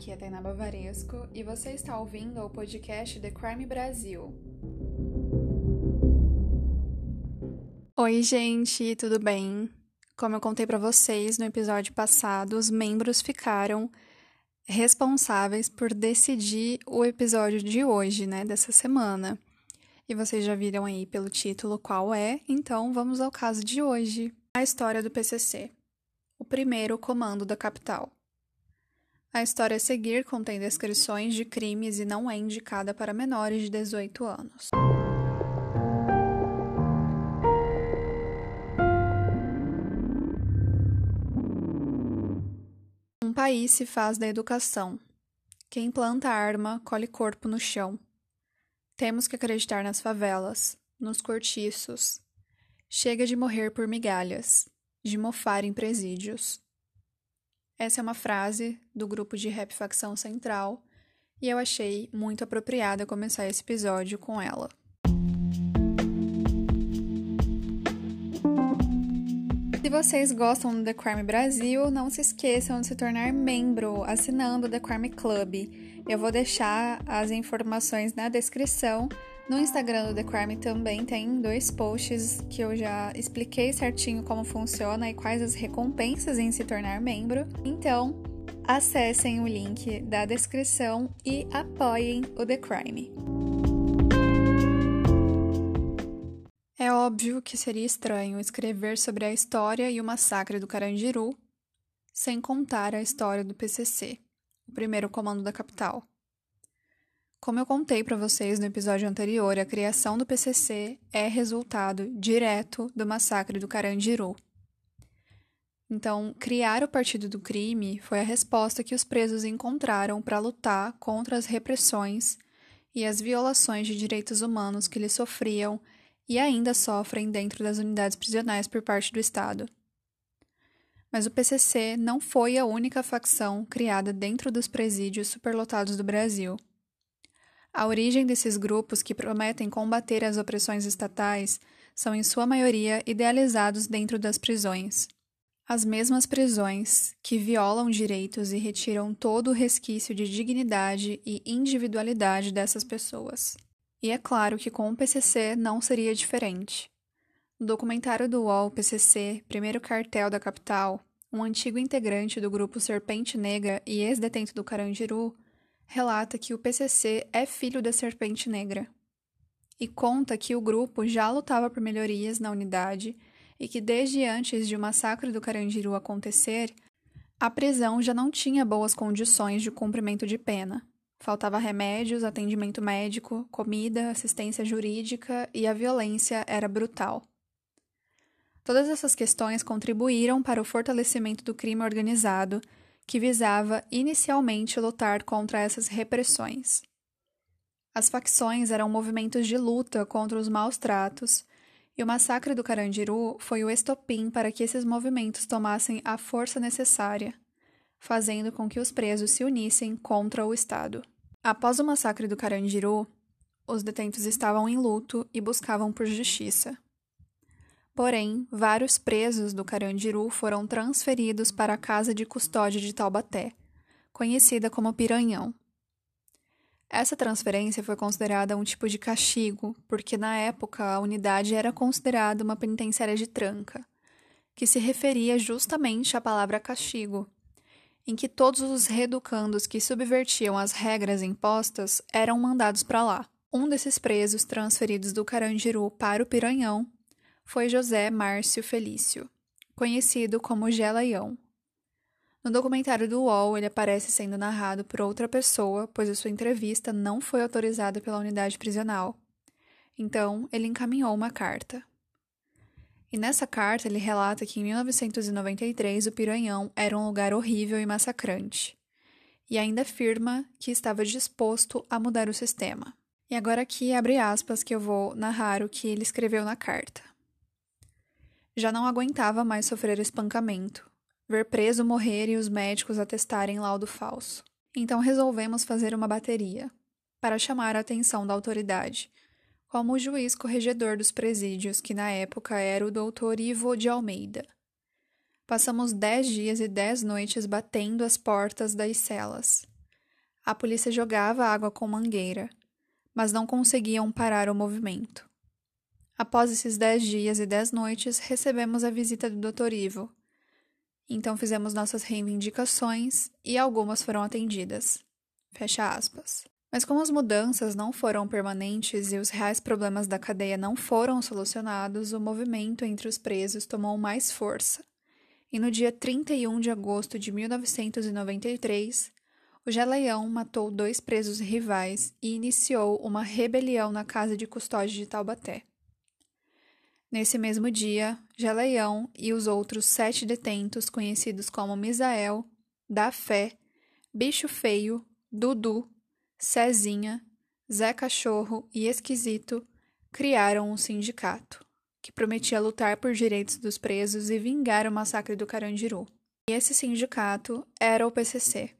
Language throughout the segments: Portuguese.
aqui é Tainá Bavaresco e você está ouvindo o podcast The Crime Brasil. Oi, gente, tudo bem? Como eu contei para vocês no episódio passado, os membros ficaram responsáveis por decidir o episódio de hoje, né, dessa semana. E vocês já viram aí pelo título qual é, então vamos ao caso de hoje. A história do PCC. O primeiro comando da capital. A história a seguir contém descrições de crimes e não é indicada para menores de 18 anos. Um país se faz da educação. Quem planta arma colhe corpo no chão. Temos que acreditar nas favelas, nos cortiços. Chega de morrer por migalhas, de mofar em presídios. Essa é uma frase do grupo de rap Facção Central e eu achei muito apropriada começar esse episódio com ela. Se vocês gostam do The Crime Brasil, não se esqueçam de se tornar membro assinando o The Crime Club. Eu vou deixar as informações na descrição no Instagram do The Crime também tem dois posts que eu já expliquei certinho como funciona e quais as recompensas em se tornar membro. Então, acessem o link da descrição e apoiem o The Crime. É óbvio que seria estranho escrever sobre a história e o massacre do Carandiru sem contar a história do PCC, o primeiro comando da capital. Como eu contei para vocês no episódio anterior, a criação do PCC é resultado direto do massacre do Carandiru. Então, criar o Partido do Crime foi a resposta que os presos encontraram para lutar contra as repressões e as violações de direitos humanos que eles sofriam e ainda sofrem dentro das unidades prisionais por parte do Estado. Mas o PCC não foi a única facção criada dentro dos presídios superlotados do Brasil. A origem desses grupos que prometem combater as opressões estatais são, em sua maioria, idealizados dentro das prisões. As mesmas prisões que violam direitos e retiram todo o resquício de dignidade e individualidade dessas pessoas. E é claro que com o PCC não seria diferente. No documentário do UOL PCC, primeiro cartel da capital, um antigo integrante do grupo Serpente Negra e ex-detento do Carandiru relata que o PCC é filho da Serpente Negra e conta que o grupo já lutava por melhorias na unidade e que desde antes de o massacre do Carandiru acontecer, a prisão já não tinha boas condições de cumprimento de pena. Faltava remédios, atendimento médico, comida, assistência jurídica e a violência era brutal. Todas essas questões contribuíram para o fortalecimento do crime organizado que visava inicialmente lutar contra essas repressões. As facções eram movimentos de luta contra os maus tratos, e o massacre do Carandiru foi o estopim para que esses movimentos tomassem a força necessária, fazendo com que os presos se unissem contra o Estado. Após o massacre do Carandiru, os detentos estavam em luto e buscavam por justiça. Porém, vários presos do Carandiru foram transferidos para a Casa de Custódia de Taubaté, conhecida como Piranhão. Essa transferência foi considerada um tipo de castigo, porque na época a unidade era considerada uma penitenciária de tranca, que se referia justamente à palavra castigo, em que todos os reeducandos que subvertiam as regras impostas eram mandados para lá. Um desses presos transferidos do Carandiru para o Piranhão foi José Márcio Felício, conhecido como Gelaião. No documentário do UOL, ele aparece sendo narrado por outra pessoa, pois a sua entrevista não foi autorizada pela unidade prisional. Então, ele encaminhou uma carta. E nessa carta ele relata que em 1993 o Piranhão era um lugar horrível e massacrante. E ainda afirma que estava disposto a mudar o sistema. E agora aqui abre aspas que eu vou narrar o que ele escreveu na carta. Já não aguentava mais sofrer espancamento, ver preso morrer e os médicos atestarem laudo falso. Então resolvemos fazer uma bateria, para chamar a atenção da autoridade, como o juiz corregedor dos presídios, que na época era o doutor Ivo de Almeida. Passamos dez dias e dez noites batendo as portas das celas, A polícia jogava água com mangueira, mas não conseguiam parar o movimento. Após esses dez dias e dez noites, recebemos a visita do Dr. Ivo. Então fizemos nossas reivindicações e algumas foram atendidas. Fecha aspas. Mas como as mudanças não foram permanentes e os reais problemas da cadeia não foram solucionados, o movimento entre os presos tomou mais força. E no dia 31 de agosto de 1993, o Geleião matou dois presos rivais e iniciou uma rebelião na casa de custódia de Taubaté. Nesse mesmo dia, Geleião e os outros sete detentos, conhecidos como Misael, Da Fé, Bicho Feio, Dudu Cezinha, Zé Cachorro e Esquisito criaram um sindicato, que prometia lutar por direitos dos presos e vingar o massacre do Carandiru. E esse sindicato era o PCC,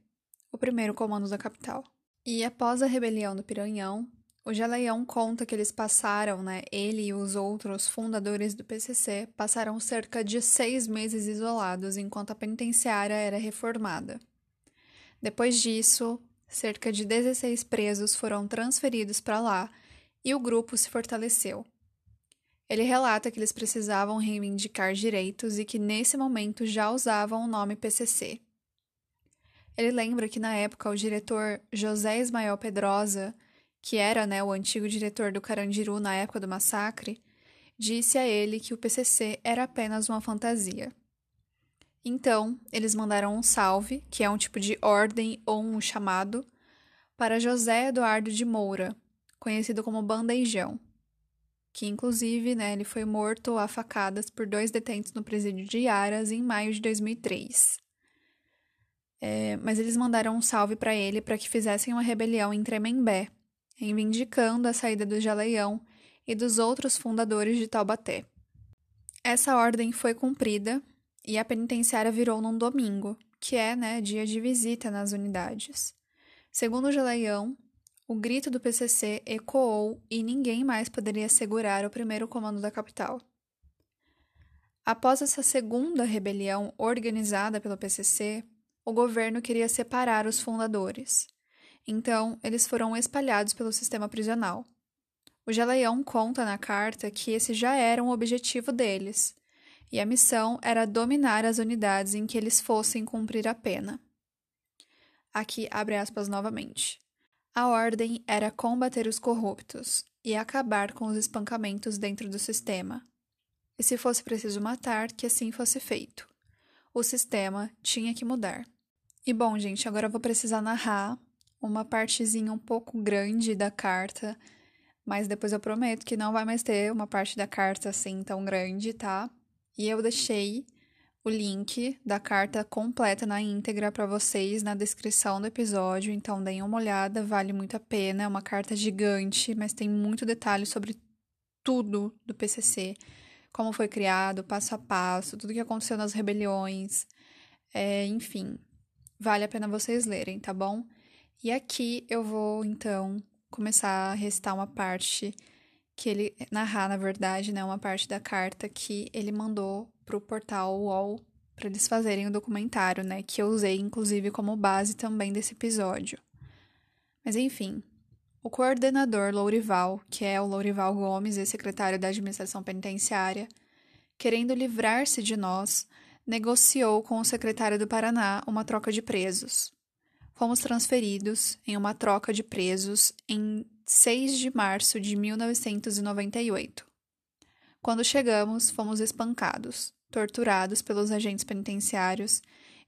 o primeiro comando da capital. E após a rebelião do Piranhão, o Geleião conta que eles passaram, né, ele e os outros fundadores do PCC, passaram cerca de seis meses isolados enquanto a penitenciária era reformada. Depois disso, cerca de 16 presos foram transferidos para lá e o grupo se fortaleceu. Ele relata que eles precisavam reivindicar direitos e que nesse momento já usavam o nome PCC. Ele lembra que na época o diretor José Ismael Pedrosa, que era né, o antigo diretor do Carandiru na época do massacre, disse a ele que o PCC era apenas uma fantasia. Então, eles mandaram um salve, que é um tipo de ordem ou um chamado, para José Eduardo de Moura, conhecido como Bandejão, que inclusive né, ele foi morto a facadas por dois detentos no presídio de Aras em maio de 2003. É, mas eles mandaram um salve para ele para que fizessem uma rebelião em Tremembé, reivindicando a saída do Jaleião e dos outros fundadores de Taubaté. Essa ordem foi cumprida e a penitenciária virou num domingo, que é né, dia de visita nas unidades. Segundo o Geleião, o grito do PCC ecoou e ninguém mais poderia segurar o primeiro comando da capital. Após essa segunda rebelião organizada pelo PCC, o governo queria separar os fundadores. Então, eles foram espalhados pelo sistema prisional. O Geleião conta na carta que esse já era um objetivo deles, e a missão era dominar as unidades em que eles fossem cumprir a pena. Aqui abre aspas novamente. A ordem era combater os corruptos e acabar com os espancamentos dentro do sistema. E se fosse preciso matar, que assim fosse feito. O sistema tinha que mudar. E bom, gente, agora eu vou precisar narrar uma partezinha um pouco grande da carta, mas depois eu prometo que não vai mais ter uma parte da carta assim tão grande, tá? E eu deixei o link da carta completa na íntegra para vocês na descrição do episódio, então deem uma olhada, vale muito a pena. É uma carta gigante, mas tem muito detalhe sobre tudo do PCC, como foi criado, passo a passo, tudo que aconteceu nas rebeliões, é, enfim, vale a pena vocês lerem, tá bom? E aqui eu vou então começar a recitar uma parte que ele narrar, na verdade, né, uma parte da carta que ele mandou para o portal UOL para eles fazerem o documentário, né, que eu usei inclusive como base também desse episódio. Mas enfim, o coordenador Lourival, que é o Lourival Gomes, ex-secretário da Administração Penitenciária, querendo livrar-se de nós, negociou com o secretário do Paraná uma troca de presos. Fomos transferidos em uma troca de presos em 6 de março de 1998. Quando chegamos, fomos espancados, torturados pelos agentes penitenciários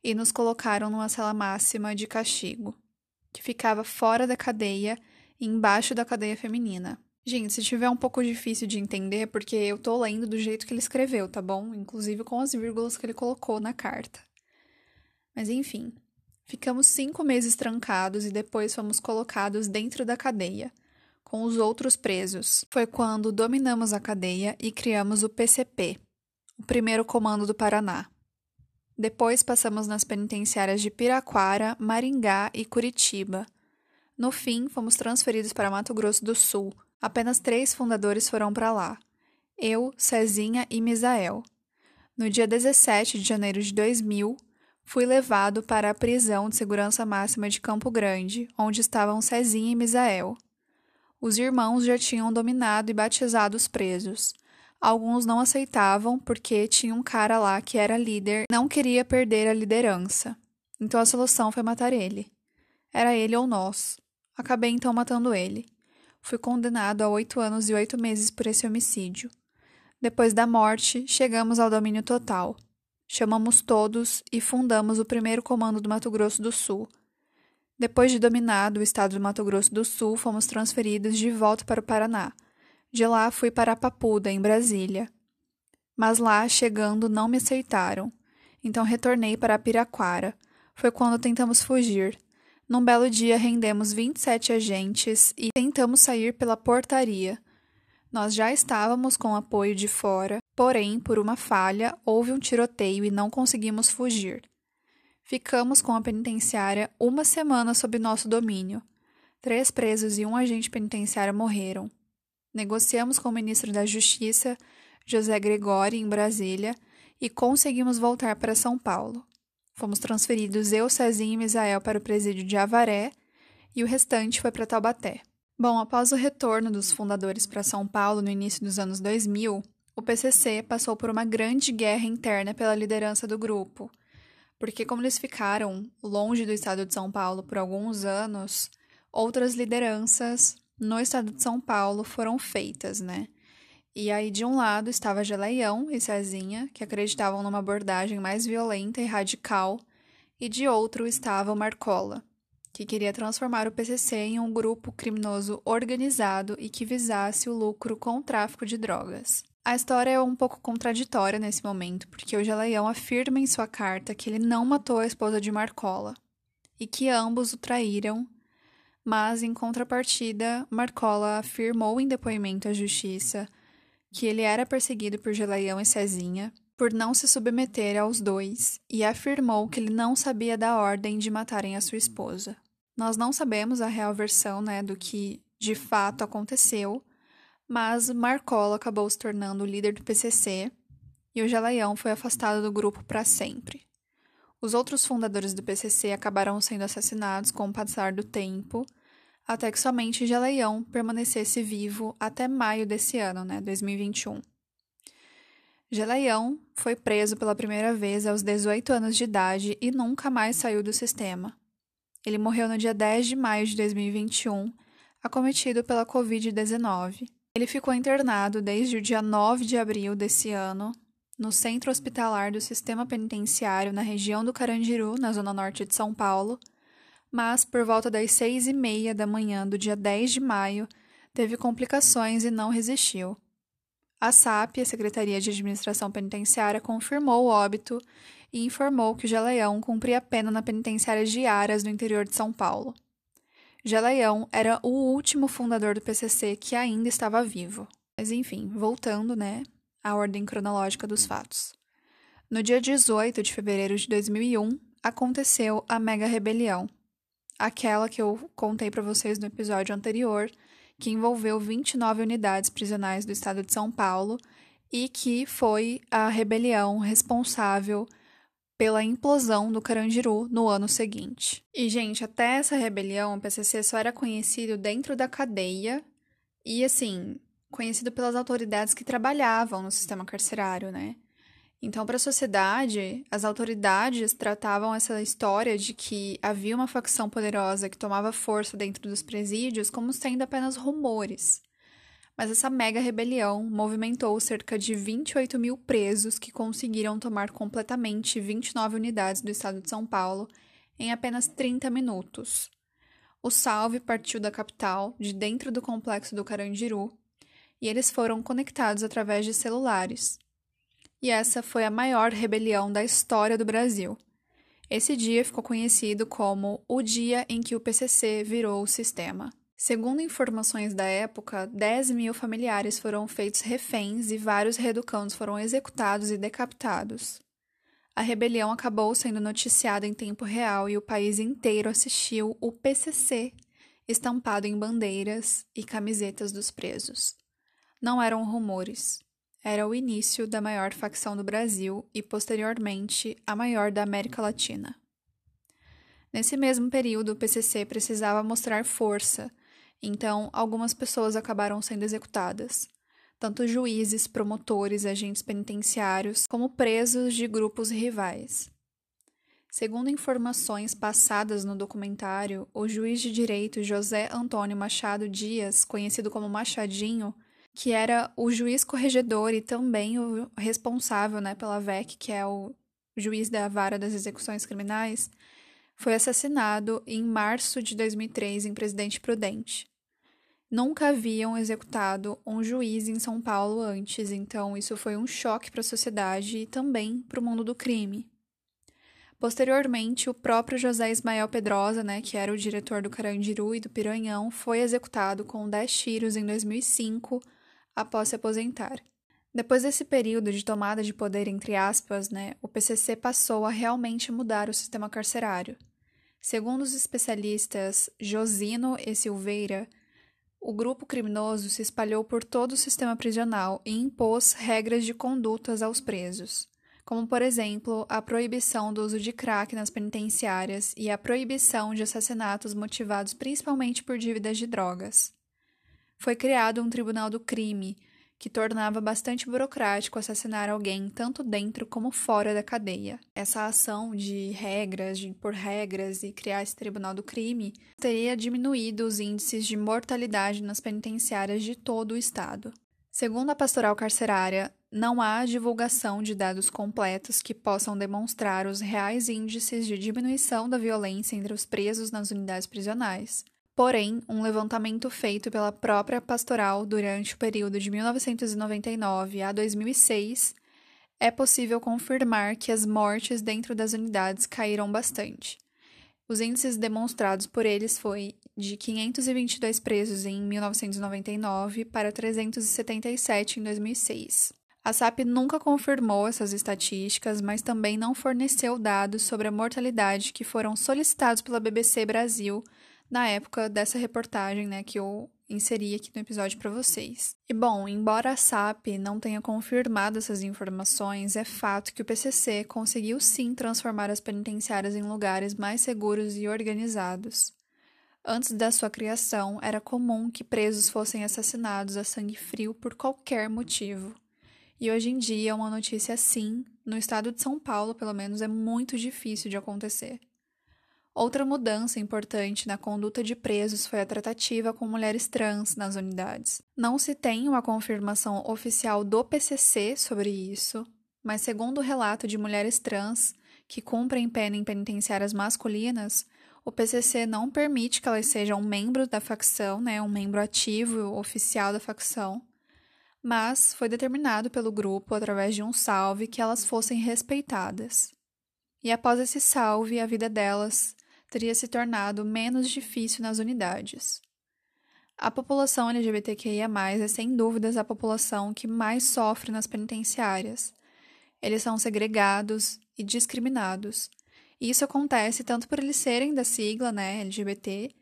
e nos colocaram numa sala máxima de castigo, que ficava fora da cadeia e embaixo da cadeia feminina. Gente, se tiver um pouco difícil de entender, porque eu tô lendo do jeito que ele escreveu, tá bom? Inclusive com as vírgulas que ele colocou na carta. Mas enfim, ficamos cinco meses trancados e depois fomos colocados dentro da cadeia, com os outros presos. Foi quando dominamos a cadeia e criamos o PCP, o primeiro comando do Paraná. Depois passamos nas penitenciárias de Piraquara, Maringá e Curitiba. No fim, fomos transferidos para Mato Grosso do Sul. Apenas três fundadores foram para lá: eu, Cezinha e Misael. No dia 17 de janeiro de 2000, fui levado para a prisão de segurança máxima de Campo Grande, onde estavam Cezinha e Misael. Os irmãos já tinham dominado e batizado os presos. Alguns não aceitavam porque tinha um cara lá que era líder, não queria perder a liderança. Então a solução foi matar ele. Era ele ou nós. Acabei então matando ele. Fui condenado a oito anos e oito meses por esse homicídio. Depois da morte, chegamos ao domínio total. Chamamos todos e fundamos o primeiro comando do Mato Grosso do Sul. Depois de dominado o estado do Mato Grosso do Sul, fomos transferidos de volta para o Paraná. De lá fui para Papuda, em Brasília. Mas lá, chegando, não me aceitaram. Então retornei para Piraquara. Foi quando tentamos fugir. Num belo dia, rendemos 27 agentes e tentamos sair pela portaria. Nós já estávamos com apoio de fora, porém, por uma falha, houve um tiroteio e não conseguimos fugir. Ficamos com a penitenciária uma semana sob nosso domínio. Três presos e um agente penitenciário morreram. Negociamos com o ministro da Justiça, José Gregori, em Brasília, e conseguimos voltar para São Paulo. Fomos transferidos eu, Cezinho e Misael para o presídio de Avaré e o restante foi para Taubaté. Bom, após o retorno dos fundadores para São Paulo no início dos anos 2000, o PCC passou por uma grande guerra interna pela liderança do grupo, porque como eles ficaram longe do estado de São Paulo por alguns anos, outras lideranças no estado de São Paulo foram feitas, né? E aí, de um lado, estava Geleião e Cezinha, que acreditavam numa abordagem mais violenta e radical, e de outro estava o Marcola, que queria transformar o PCC em um grupo criminoso organizado e que visasse o lucro com o tráfico de drogas. A história é um pouco contraditória nesse momento, porque o Geleião afirma em sua carta que ele não matou a esposa de Marcola e que ambos o traíram, mas em contrapartida, Marcola afirmou em depoimento à justiça que ele era perseguido por Geleião e Cezinha por não se submeter aos dois e afirmou que ele não sabia da ordem de matarem a sua esposa. Nós não sabemos a real versão né, do que de fato aconteceu, mas Marcola acabou se tornando o líder do PCC e o Geleião foi afastado do grupo para sempre. Os outros fundadores do PCC acabaram sendo assassinados com o passar do tempo até que somente Geleião permanecesse vivo até maio desse ano, né, 2021. Geleião foi preso pela primeira vez aos 18 anos de idade e nunca mais saiu do sistema. Ele morreu no dia 10 de maio de 2021, acometido pela Covid-19. Ele ficou internado desde o dia 9 de abril desse ano no Centro Hospitalar do Sistema Penitenciário na região do Carandiru, na zona norte de São Paulo, mas por volta das seis e meia da manhã do dia 10 de maio, teve complicações e não resistiu. A SAP, a Secretaria de Administração Penitenciária, confirmou o óbito e informou que o Geleião cumpria pena na penitenciária de Aras, no interior de São Paulo. Geleião era o último fundador do PCC que ainda estava vivo. Mas enfim, voltando, né, à ordem cronológica dos fatos. No dia 18 de fevereiro de 2001, aconteceu a Mega Rebelião, aquela que eu contei para vocês no episódio anterior, que envolveu 29 unidades prisionais do estado de São Paulo e que foi a rebelião responsável pela implosão do Carandiru no ano seguinte. E, gente, até essa rebelião, o PCC só era conhecido dentro da cadeia e, assim, conhecido pelas autoridades que trabalhavam no sistema carcerário, né? Então, para a sociedade, as autoridades tratavam essa história de que havia uma facção poderosa que tomava força dentro dos presídios como sendo apenas rumores. Mas essa mega rebelião movimentou cerca de 28 mil presos que conseguiram tomar completamente 29 unidades do estado de São Paulo em apenas 30 minutos. O salve partiu da capital, de dentro do complexo do Carandiru, e eles foram conectados através de celulares e essa foi a maior rebelião da história do Brasil. Esse dia ficou conhecido como o dia em que o PCC virou o sistema. Segundo informações da época, 10 mil familiares foram feitos reféns e vários reeducandos foram executados e decapitados. A rebelião acabou sendo noticiada em tempo real e o país inteiro assistiu o PCC estampado em bandeiras e camisetas dos presos. Não eram rumores, era o início da maior facção do Brasil e, posteriormente, a maior da América Latina. Nesse mesmo período, o PCC precisava mostrar força, então algumas pessoas acabaram sendo executadas, tanto juízes, promotores, agentes penitenciários, como presos de grupos rivais. Segundo informações passadas no documentário, o juiz de direito José Antônio Machado Dias, conhecido como Machadinho, que era o juiz corregedor e também o responsável né, pela VEC, que é o juiz da vara das execuções criminais, foi assassinado em março de 2003 em Presidente Prudente. Nunca haviam executado um juiz em São Paulo antes, então isso foi um choque para a sociedade e também para o mundo do crime. Posteriormente, o próprio José Ismael Pedrosa, né, que era o diretor do Carandiru e do Piranhão, foi executado com 10 tiros em 2005 após se aposentar. Depois desse período de tomada de poder, entre aspas, né, o PCC passou a realmente mudar o sistema carcerário. Segundo os especialistas Josino e Silveira, o grupo criminoso se espalhou por todo o sistema prisional e impôs regras de condutas aos presos como, por exemplo, a proibição do uso de crack nas penitenciárias e a proibição de assassinatos motivados principalmente por dívidas de drogas. Foi criado um tribunal do crime, que tornava bastante burocrático assassinar alguém tanto dentro como fora da cadeia. Essa ação de regras, de impor regras e criar esse tribunal do crime teria diminuído os índices de mortalidade nas penitenciárias de todo o estado. Segundo a pastoral carcerária, não há divulgação de dados completos que possam demonstrar os reais índices de diminuição da violência entre os presos nas unidades prisionais. Porém, um levantamento feito pela própria pastoral durante o período de 1999 a 2006 é possível confirmar que as mortes dentro das unidades caíram bastante. Os índices demonstrados por eles foi de 522 presos em 1999 para 377 em 2006. A SAP nunca confirmou essas estatísticas, mas também não forneceu dados sobre a mortalidade que foram solicitados pela BBC Brasil na época dessa reportagem, né, que eu inseri aqui no episódio para vocês. E bom, embora a SAP não tenha confirmado essas informações, é fato que o PCC conseguiu sim transformar as penitenciárias em lugares mais seguros e organizados. Antes da sua criação, era comum que presos fossem assassinados a sangue frio por qualquer motivo. E hoje em dia, uma notícia assim, no estado de São Paulo, pelo menos, é muito difícil de acontecer. Outra mudança importante na conduta de presos foi a tratativa com mulheres trans nas unidades. Não se tem uma confirmação oficial do PCC sobre isso, mas segundo o relato de mulheres trans que cumprem pena em penitenciárias masculinas, o PCC não permite que elas sejam membros da facção, né, um membro ativo oficial da facção, mas foi determinado pelo grupo, através de um salve, que elas fossem respeitadas. E após esse salve, a vida delas teria se tornado menos difícil nas unidades. A população LGBTQIA, é sem dúvidas a população que mais sofre nas penitenciárias. Eles são segregados e discriminados isso acontece tanto por eles serem da sigla, né, LGBT,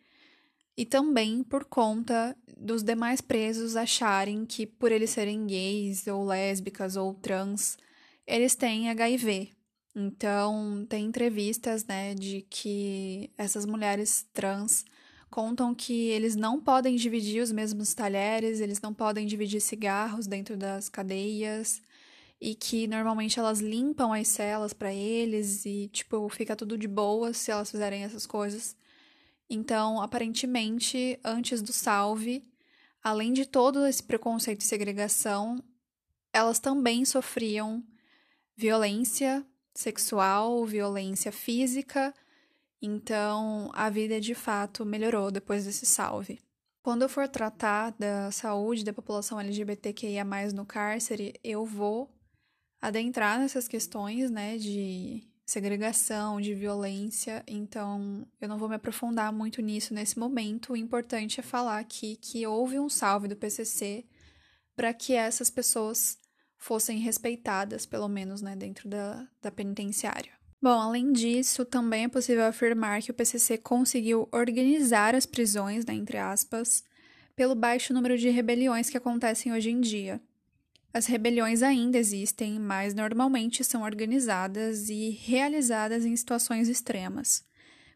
e também por conta dos demais presos acharem que por eles serem gays ou lésbicas ou trans, eles têm HIV. Então, tem entrevistas, né, de que essas mulheres trans contam que eles não podem dividir os mesmos talheres, eles não podem dividir cigarros dentro das cadeias, e que normalmente elas limpam as celas para eles e tipo fica tudo de boa se elas fizerem essas coisas. Então, aparentemente, antes do salve, além de todo esse preconceito e segregação, elas também sofriam violência sexual, violência física. Então, a vida de fato melhorou depois desse salve. Quando eu for tratar da saúde da população LGBTQIA no cárcere, eu vou adentrar nessas questões, né, de segregação, de violência, então eu não vou me aprofundar muito nisso nesse momento. O importante é falar aqui que houve um salve do PCC para que essas pessoas fossem respeitadas, pelo menos, né, dentro da, da penitenciária. Bom, além disso, também é possível afirmar que o PCC conseguiu organizar as prisões, né, entre aspas, pelo baixo número de rebeliões que acontecem hoje em dia. As rebeliões ainda existem, mas normalmente são organizadas e realizadas em situações extremas,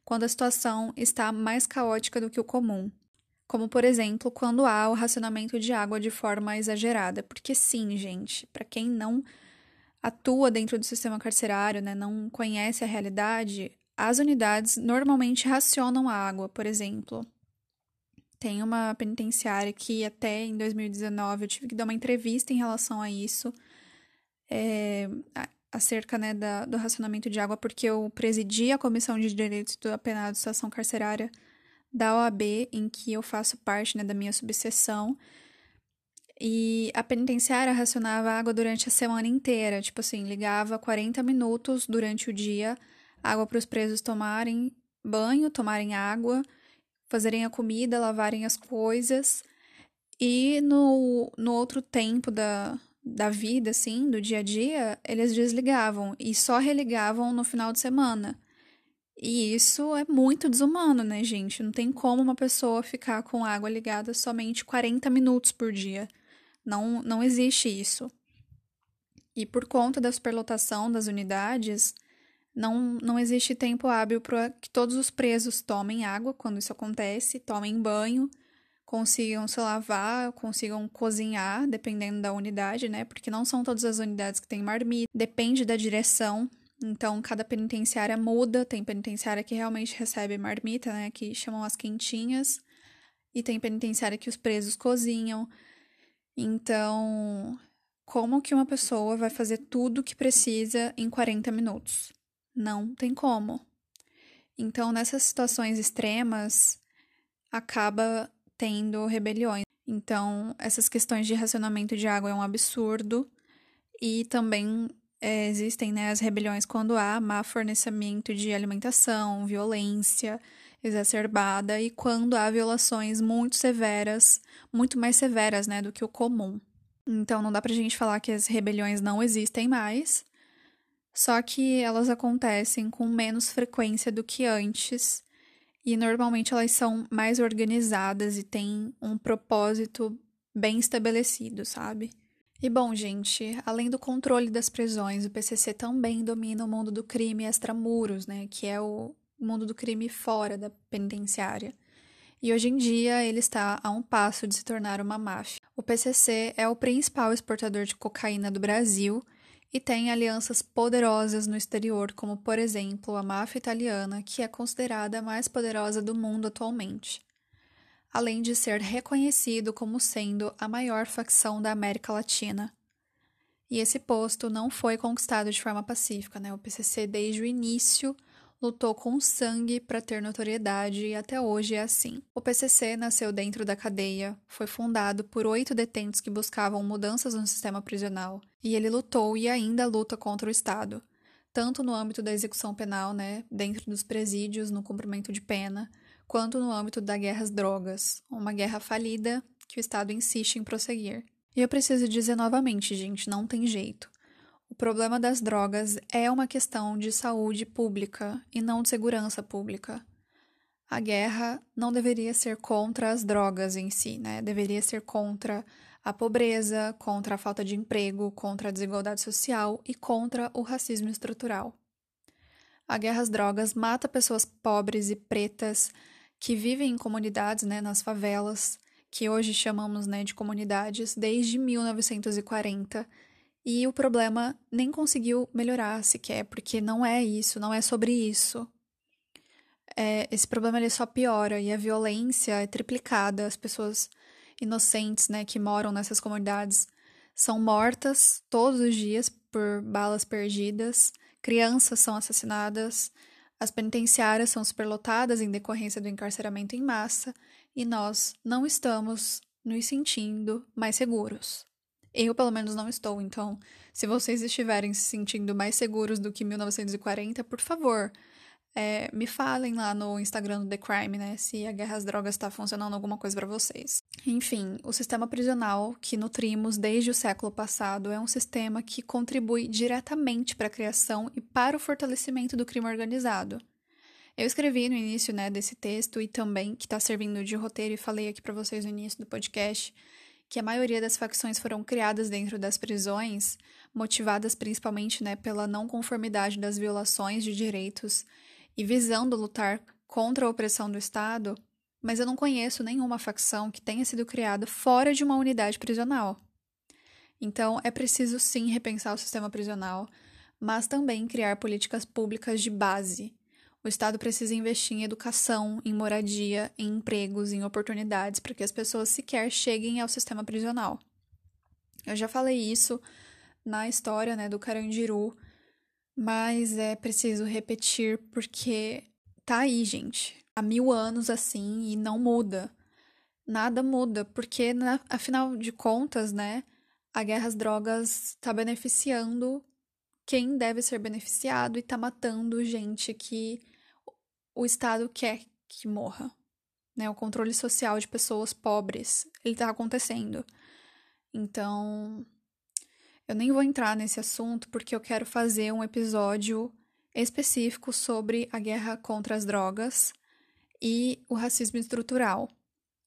quando a situação está mais caótica do que o comum. Como, por exemplo, quando há o racionamento de água de forma exagerada. Porque, sim, gente, para quem não atua dentro do sistema carcerário, né, não conhece a realidade, as unidades normalmente racionam a água, por exemplo. Tem uma penitenciária que até em 2019 eu tive que dar uma entrevista em relação a isso, é, acerca né, da, do racionamento de água, porque eu presidi a Comissão de Direitos do Apenado de Situação Carcerária da OAB, em que eu faço parte né, da minha subseção. E a penitenciária racionava água durante a semana inteira, tipo assim, ligava 40 minutos durante o dia, água para os presos tomarem banho, tomarem água, fazerem a comida, lavarem as coisas. E no, no outro tempo da, da vida, assim, do dia a dia, eles desligavam e só religavam no final de semana. E isso é muito desumano, né, gente? Não tem como uma pessoa ficar com água ligada somente 40 minutos por dia. Não, não existe isso. E por conta da superlotação das unidades, não, não existe tempo hábil para que todos os presos tomem água quando isso acontece, tomem banho, consigam se lavar, consigam cozinhar, dependendo da unidade, né? Porque não são todas as unidades que têm marmita, depende da direção. Então, cada penitenciária muda. Tem penitenciária que realmente recebe marmita, né? Que chamam as quentinhas. E tem penitenciária que os presos cozinham. Então, como que uma pessoa vai fazer tudo o que precisa em 40 minutos? Não tem como. Então, nessas situações extremas, acaba tendo rebeliões. Então, essas questões de racionamento de água é um absurdo. E também é, existem né, as rebeliões quando há má fornecimento de alimentação, violência exacerbada e quando há violações muito severas, muito mais severas, né, do que o comum. Então não dá pra gente falar que as rebeliões não existem mais, só que elas acontecem com menos frequência do que antes e normalmente elas são mais organizadas e têm um propósito bem estabelecido, sabe? E bom, gente, além do controle das prisões, o PCC também domina o mundo do crime extramuros, né, que é o mundo do crime fora da penitenciária. E hoje em dia ele está a um passo de se tornar uma máfia. O PCC é o principal exportador de cocaína do Brasil e tem alianças poderosas no exterior, como por exemplo a máfia italiana, que é considerada a mais poderosa do mundo atualmente. Além de ser reconhecido como sendo a maior facção da América Latina. E esse posto não foi conquistado de forma pacífica, né? O PCC desde o início lutou com sangue para ter notoriedade e até hoje é assim. O PCC nasceu dentro da cadeia, foi fundado por oito detentos que buscavam mudanças no sistema prisional e ele lutou e ainda luta contra o Estado, tanto no âmbito da execução penal, né, dentro dos presídios, no cumprimento de pena, quanto no âmbito da guerra às drogas, uma guerra falida que o Estado insiste em prosseguir. E eu preciso dizer novamente, gente, não tem jeito. O problema das drogas é uma questão de saúde pública e não de segurança pública. A guerra não deveria ser contra as drogas em si, né? Deveria ser contra a pobreza, contra a falta de emprego, contra a desigualdade social e contra o racismo estrutural. A guerra às drogas mata pessoas pobres e pretas que vivem em comunidades, né, nas favelas, que hoje chamamos né, de comunidades, desde 1940 e o problema nem conseguiu melhorar sequer, porque não é isso, não é sobre isso. É, esse problema ele só piora e a violência é triplicada. As pessoas inocentes né, que moram nessas comunidades são mortas todos os dias por balas perdidas, crianças são assassinadas, as penitenciárias são superlotadas em decorrência do encarceramento em massa e nós não estamos nos sentindo mais seguros. Eu, pelo menos, não estou. Então, se vocês estiverem se sentindo mais seguros do que 1940, por favor, é, me falem lá no Instagram do The Crime, né? Se a guerra às drogas está funcionando alguma coisa para vocês. Enfim, o sistema prisional que nutrimos desde o século passado é um sistema que contribui diretamente para a criação e para o fortalecimento do crime organizado. Eu escrevi no início né, desse texto e também que está servindo de roteiro e falei aqui para vocês no início do podcast que a maioria das facções foram criadas dentro das prisões, motivadas principalmente né, pela não conformidade das violações de direitos e visando lutar contra a opressão do Estado, mas eu não conheço nenhuma facção que tenha sido criada fora de uma unidade prisional. Então, é preciso sim repensar o sistema prisional, mas também criar políticas públicas de base. O Estado precisa investir em educação, em moradia, em empregos, em oportunidades para que as pessoas sequer cheguem ao sistema prisional. Eu já falei isso na história né, do Carandiru, mas é preciso repetir porque tá aí, gente. Há mil anos assim e não muda. Nada muda, porque, na, afinal de contas, né, a guerra às drogas está beneficiando quem deve ser beneficiado e está matando gente que o Estado quer que morra. Né? O controle social de pessoas pobres, ele está acontecendo. Então, eu nem vou entrar nesse assunto porque eu quero fazer um episódio específico sobre a guerra contra as drogas e o racismo estrutural.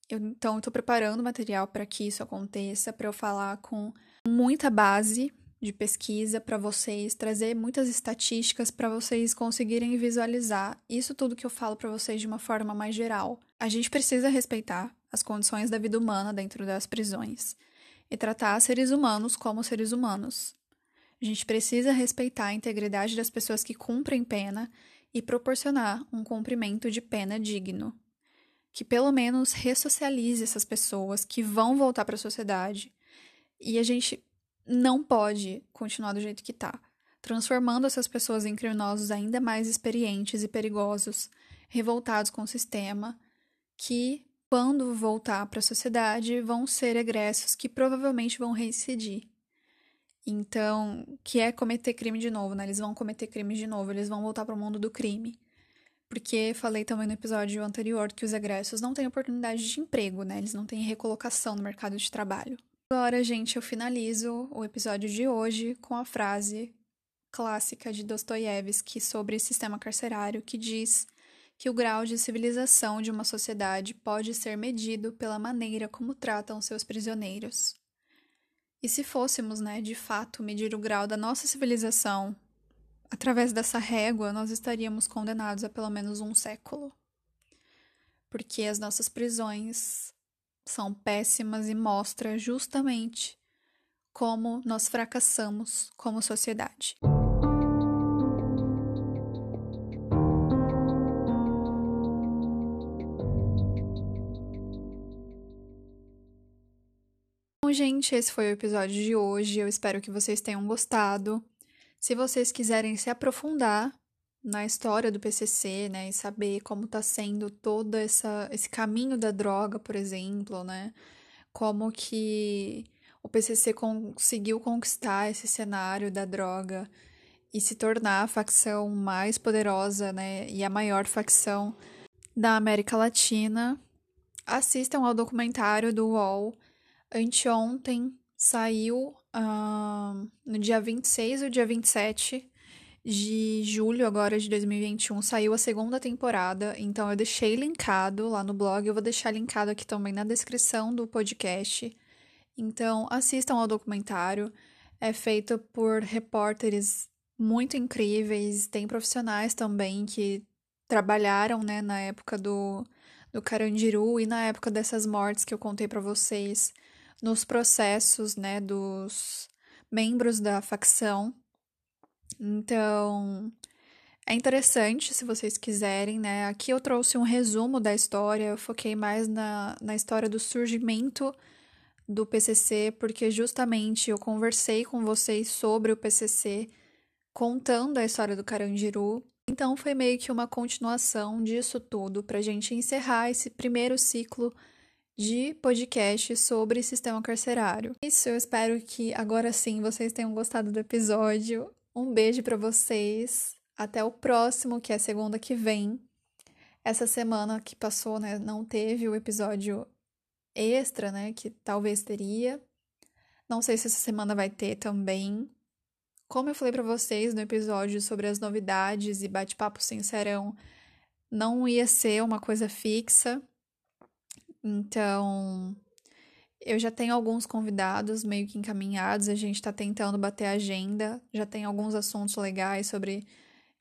Eu, então, estou preparando material para que isso aconteça, para eu falar com muita base de pesquisa para vocês, trazer muitas estatísticas para vocês conseguirem visualizar isso tudo que eu falo para vocês de uma forma mais geral. A gente precisa respeitar as condições da vida humana dentro das prisões e tratar seres humanos como seres humanos. A gente precisa respeitar a integridade das pessoas que cumprem pena e proporcionar um cumprimento de pena digno, que pelo menos ressocialize essas pessoas que vão voltar para a sociedade. E a gente não pode continuar do jeito que está, transformando essas pessoas em criminosos ainda mais experientes e perigosos, revoltados com o sistema, que quando voltar para a sociedade vão ser egressos que provavelmente vão reincidir. Então, que é cometer crime de novo, né? Eles vão cometer crime de novo, eles vão voltar para o mundo do crime. Porque falei também no episódio anterior que os egressos não têm oportunidade de emprego, né? Eles não têm recolocação no mercado de trabalho. Agora, gente, eu finalizo o episódio de hoje com a frase clássica de Dostoiévski sobre sistema carcerário que diz que o grau de civilização de uma sociedade pode ser medido pela maneira como tratam seus prisioneiros. E se fôssemos, né, de fato, medir o grau da nossa civilização através dessa régua, nós estaríamos condenados a pelo menos um século. Porque as nossas prisões são péssimas e mostra justamente como nós fracassamos como sociedade. Gente, esse foi o episódio de hoje. Eu espero que vocês tenham gostado. Se vocês quiserem se aprofundar na história do PCC, né, e saber como está sendo todo essa, esse caminho da droga, por exemplo, né, como que o PCC conseguiu conquistar esse cenário da droga e se tornar a facção mais poderosa, né, e a maior facção da América Latina, assistam ao documentário do UOL Anteontem saiu uh, no dia 26 ou dia 27 de julho agora de 2021 saiu a segunda temporada, então eu deixei linkado lá no blog, eu vou deixar linkado aqui também na descrição do podcast. Então assistam ao documentário, é feito por repórteres muito incríveis, tem profissionais também que trabalharam, né, na época do do Carandiru e na época dessas mortes que eu contei para vocês nos processos, né, dos membros da facção. Então, é interessante se vocês quiserem, né? Aqui eu trouxe um resumo da história, eu foquei mais na, na história do surgimento do PCC, porque justamente eu conversei com vocês sobre o PCC, contando a história do Carandiru. Então, foi meio que uma continuação disso tudo, para a gente encerrar esse primeiro ciclo de podcast sobre sistema carcerário. Isso, eu espero que agora sim vocês tenham gostado do episódio. Um beijo para vocês. Até o próximo, que é segunda que vem. Essa semana que passou, né, não teve o episódio extra, né, que talvez teria. Não sei se essa semana vai ter também. Como eu falei para vocês no episódio sobre as novidades e bate-papo sincerão, não ia ser uma coisa fixa. Então, Eu já tenho alguns convidados meio que encaminhados, a gente está tentando bater a agenda, já tem alguns assuntos legais sobre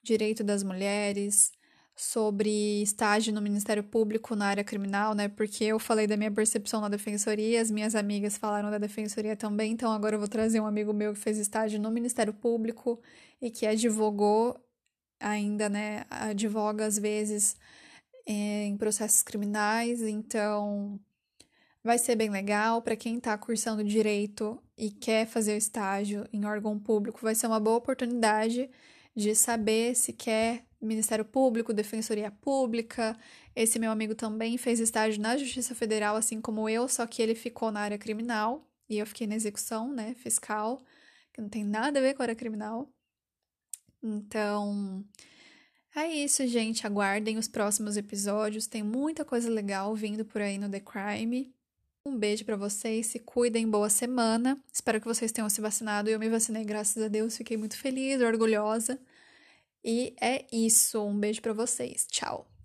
direito das mulheres, sobre estágio no Ministério Público na área criminal, né? Porque eu falei da minha percepção na defensoria, as minhas amigas falaram da defensoria também, então agora eu vou trazer um amigo meu que fez estágio no Ministério Público e que advogou ainda, né? Advoga às vezes em processos criminais, então vai ser bem legal para quem está cursando direito e quer fazer o estágio em órgão público, vai ser uma boa oportunidade de saber se quer Ministério Público, Defensoria Pública. Esse meu amigo também fez estágio na Justiça Federal, assim como eu, só que ele ficou na área criminal e eu fiquei na execução, né, fiscal, que não tem nada a ver com a área criminal. Então, é isso, gente. Aguardem os próximos episódios. Tem muita coisa legal vindo por aí no The Crime. Um beijo para vocês, se cuidem, boa semana. Espero que vocês tenham se vacinado. Eu me vacinei, graças a Deus, fiquei muito feliz, orgulhosa. E é isso. Um beijo para vocês. Tchau.